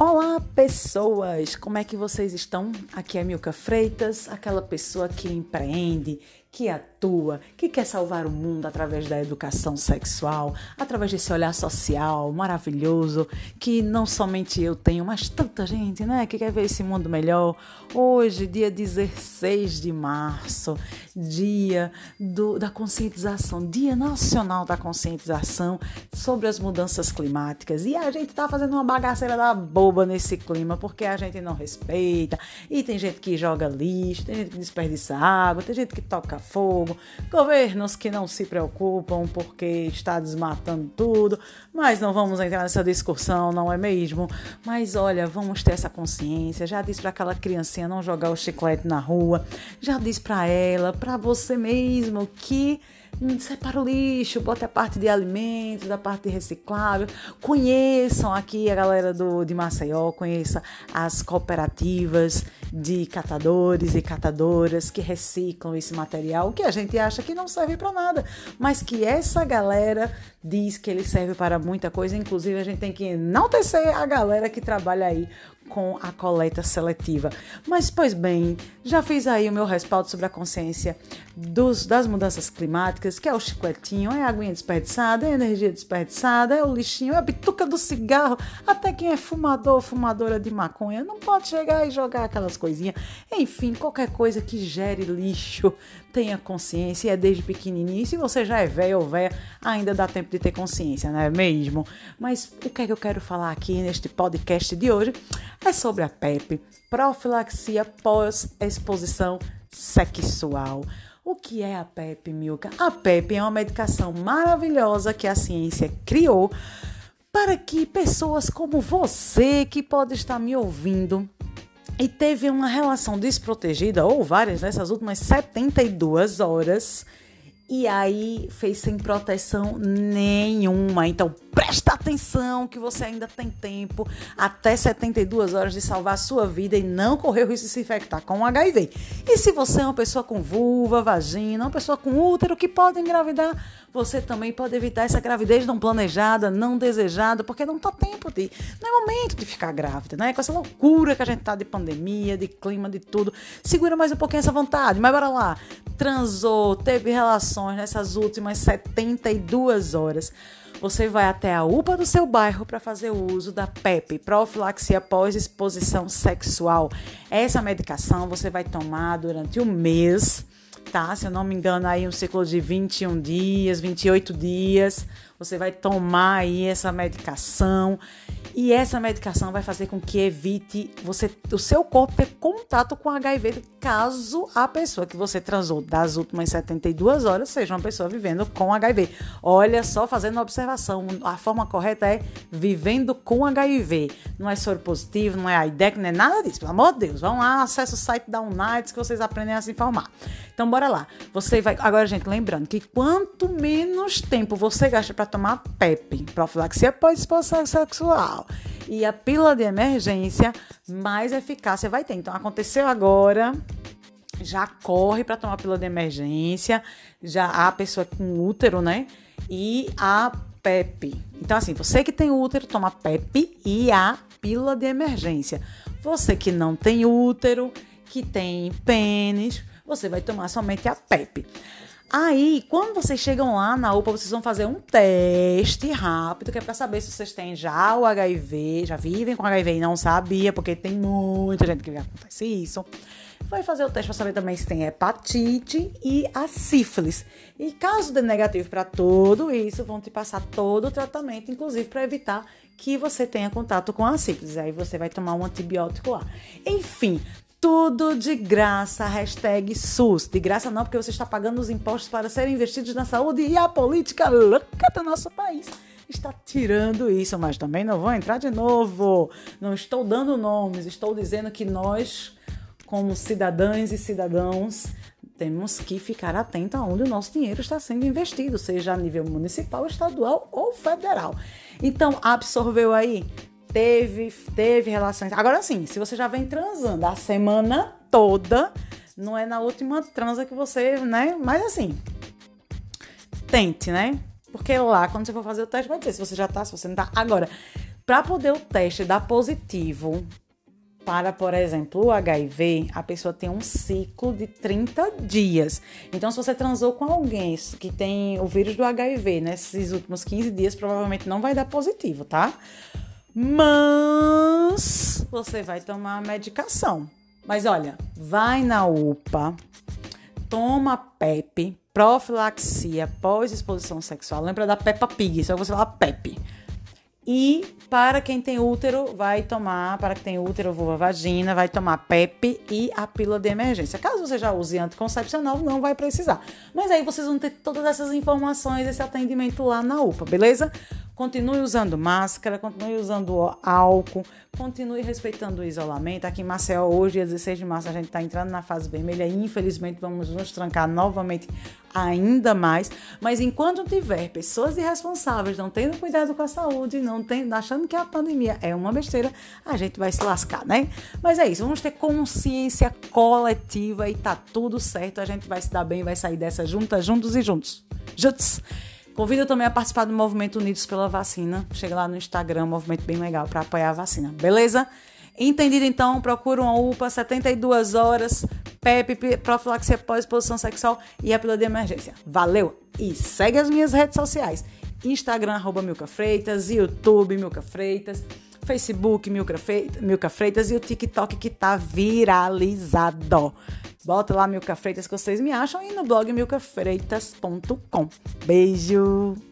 Olá, pessoas! Como é que vocês estão? Aqui é Milka Freitas, aquela pessoa que empreende, que atua, que quer salvar o mundo através da educação sexual, através desse olhar social maravilhoso que não somente eu tenho, mas tanta gente, né, que quer ver esse mundo melhor. Hoje, dia 16 de março, dia do, da conscientização, Dia Nacional da Conscientização sobre as mudanças climáticas. E a gente tá fazendo uma bagaceira da boba nesse clima, porque a gente não respeita, e tem gente que joga lixo, tem gente que desperdiça água, tem gente que toca fogo, governos que não se preocupam porque está desmatando tudo, mas não vamos entrar nessa discussão, não é mesmo? Mas olha, vamos ter essa consciência. Já disse para aquela criancinha não jogar o chiclete na rua, já disse para ela, para você mesmo que separa o lixo, bota a parte de alimentos, a parte de reciclável. Conheçam aqui a galera do, de Maceió, conheça as cooperativas de catadores e catadoras que reciclam esse material que a gente acha que não serve para nada, mas que essa galera diz que ele serve para muita coisa. Inclusive, a gente tem que enaltecer a galera que trabalha aí com a coleta seletiva. Mas, pois bem, já fiz aí o meu respaldo sobre a consciência dos, das mudanças climáticas, que é o chicletinho, é a aguinha desperdiçada, é a energia desperdiçada, é o lixinho, é a bituca do cigarro. Até quem é fumador, fumadora de maconha, não pode chegar e jogar aquelas coisinhas. Enfim, qualquer coisa que gere lixo, tenha consciência, é desde pequenininho. Se você já é velho ou velha, ainda dá tempo de ter consciência, não é mesmo? Mas o que é que eu quero falar aqui neste podcast de hoje? É sobre a PEP, profilaxia pós-exposição sexual. O que é a PEP, Milka? A PEP é uma medicação maravilhosa que a ciência criou para que pessoas como você, que pode estar me ouvindo, e teve uma relação desprotegida, ou várias nessas últimas 72 horas, e aí fez sem proteção nenhuma. Então presta atenção que você ainda tem tempo até 72 horas de salvar a sua vida e não correr o risco de se infectar com HIV. E se você é uma pessoa com vulva, vagina, uma pessoa com útero que pode engravidar, você também pode evitar essa gravidez não planejada, não desejada, porque não tá tempo de. Não é momento de ficar grávida, né? Com essa loucura que a gente tá de pandemia, de clima, de tudo. Segura mais um pouquinho essa vontade, mas bora lá. Transou, teve relações nessas últimas 72 horas você vai até a UPA do seu bairro para fazer o uso da PEP, profilaxia pós-exposição sexual. Essa medicação você vai tomar durante o mês tá? Se eu não me engano, aí um ciclo de 21 dias, 28 dias. Você vai tomar aí essa medicação e essa medicação vai fazer com que evite você, o seu corpo ter contato com HIV caso a pessoa que você transou das últimas 72 horas seja uma pessoa vivendo com HIV. Olha só, fazendo uma observação, a forma correta é vivendo com HIV. Não é soro positivo, não é AIDS, não é nada disso. Pelo amor de Deus, vão lá, acessa o site da Unites que vocês aprendem a se informar. Então bora lá. Você vai agora, gente, lembrando que quanto menos tempo você gasta para tomar PEP, profilaxia pós-exposição sexual, e a pílula de emergência, mais eficácia vai ter. Então, aconteceu agora, já corre para tomar a pílula de emergência, já a pessoa com útero, né? E a PEP. Então, assim, você que tem útero, toma PEP e a pílula de emergência. Você que não tem útero, que tem pênis, você vai tomar somente a PEP. Aí, quando vocês chegam lá na UPA, vocês vão fazer um teste rápido, que é para saber se vocês têm já o HIV, já vivem com HIV e não sabia, porque tem muita gente que acontece isso. Vai fazer o teste para saber também se tem hepatite e a sífilis. E caso dê negativo para tudo isso, vão te passar todo o tratamento, inclusive para evitar que você tenha contato com a sífilis. Aí você vai tomar um antibiótico lá. Enfim, tudo de graça, hashtag SUS. De graça não, porque você está pagando os impostos para serem investidos na saúde e a política louca do nosso país está tirando isso, mas também não vou entrar de novo. Não estou dando nomes, estou dizendo que nós, como cidadãs e cidadãos, temos que ficar atento aonde o nosso dinheiro está sendo investido, seja a nível municipal, estadual ou federal. Então, absorveu aí teve, teve relações. Agora sim, se você já vem transando a semana toda, não é na última transa que você, né? Mas assim, tente, né? Porque lá, quando você for fazer o teste, vai dizer se você já tá, se você não tá. Agora, Para poder o teste dar positivo para, por exemplo, o HIV, a pessoa tem um ciclo de 30 dias. Então, se você transou com alguém que tem o vírus do HIV nesses últimos 15 dias, provavelmente não vai dar positivo, tá? Mas você vai tomar a medicação. Mas olha, vai na UPA, toma PEP, profilaxia pós-exposição sexual. Lembra da Peppa Pig, só você falar PEP. E para quem tem útero, vai tomar, para quem tem útero, vulva, vagina, vai tomar PEP e a pílula de emergência. Caso você já use anticoncepcional, não vai precisar. Mas aí vocês vão ter todas essas informações, esse atendimento lá na UPA, beleza? Continue usando máscara, continue usando álcool, continue respeitando o isolamento. Aqui em Maceió, hoje, dia 16 de março, a gente está entrando na fase vermelha e infelizmente vamos nos trancar novamente ainda mais. Mas enquanto tiver pessoas irresponsáveis não tendo cuidado com a saúde, não tendo, achando que a pandemia é uma besteira, a gente vai se lascar, né? Mas é isso, vamos ter consciência coletiva e tá tudo certo. A gente vai se dar bem, vai sair dessa juntas, juntos e juntos. Juntos! Convido também a participar do movimento Unidos pela Vacina. Chega lá no Instagram, um movimento bem legal para apoiar a vacina, beleza? Entendido então, procura uma UPA 72 horas, PEP, profilaxia pós-exposição sexual e a pílula de emergência. Valeu! E segue as minhas redes sociais. Instagram, arroba Milka Freitas, YouTube, Milka Freitas, Facebook, Milka Freitas, Milka Freitas e o TikTok que tá viralizado. Bota lá Milka Freitas que vocês me acham e no blog milcafreitas.com. Beijo!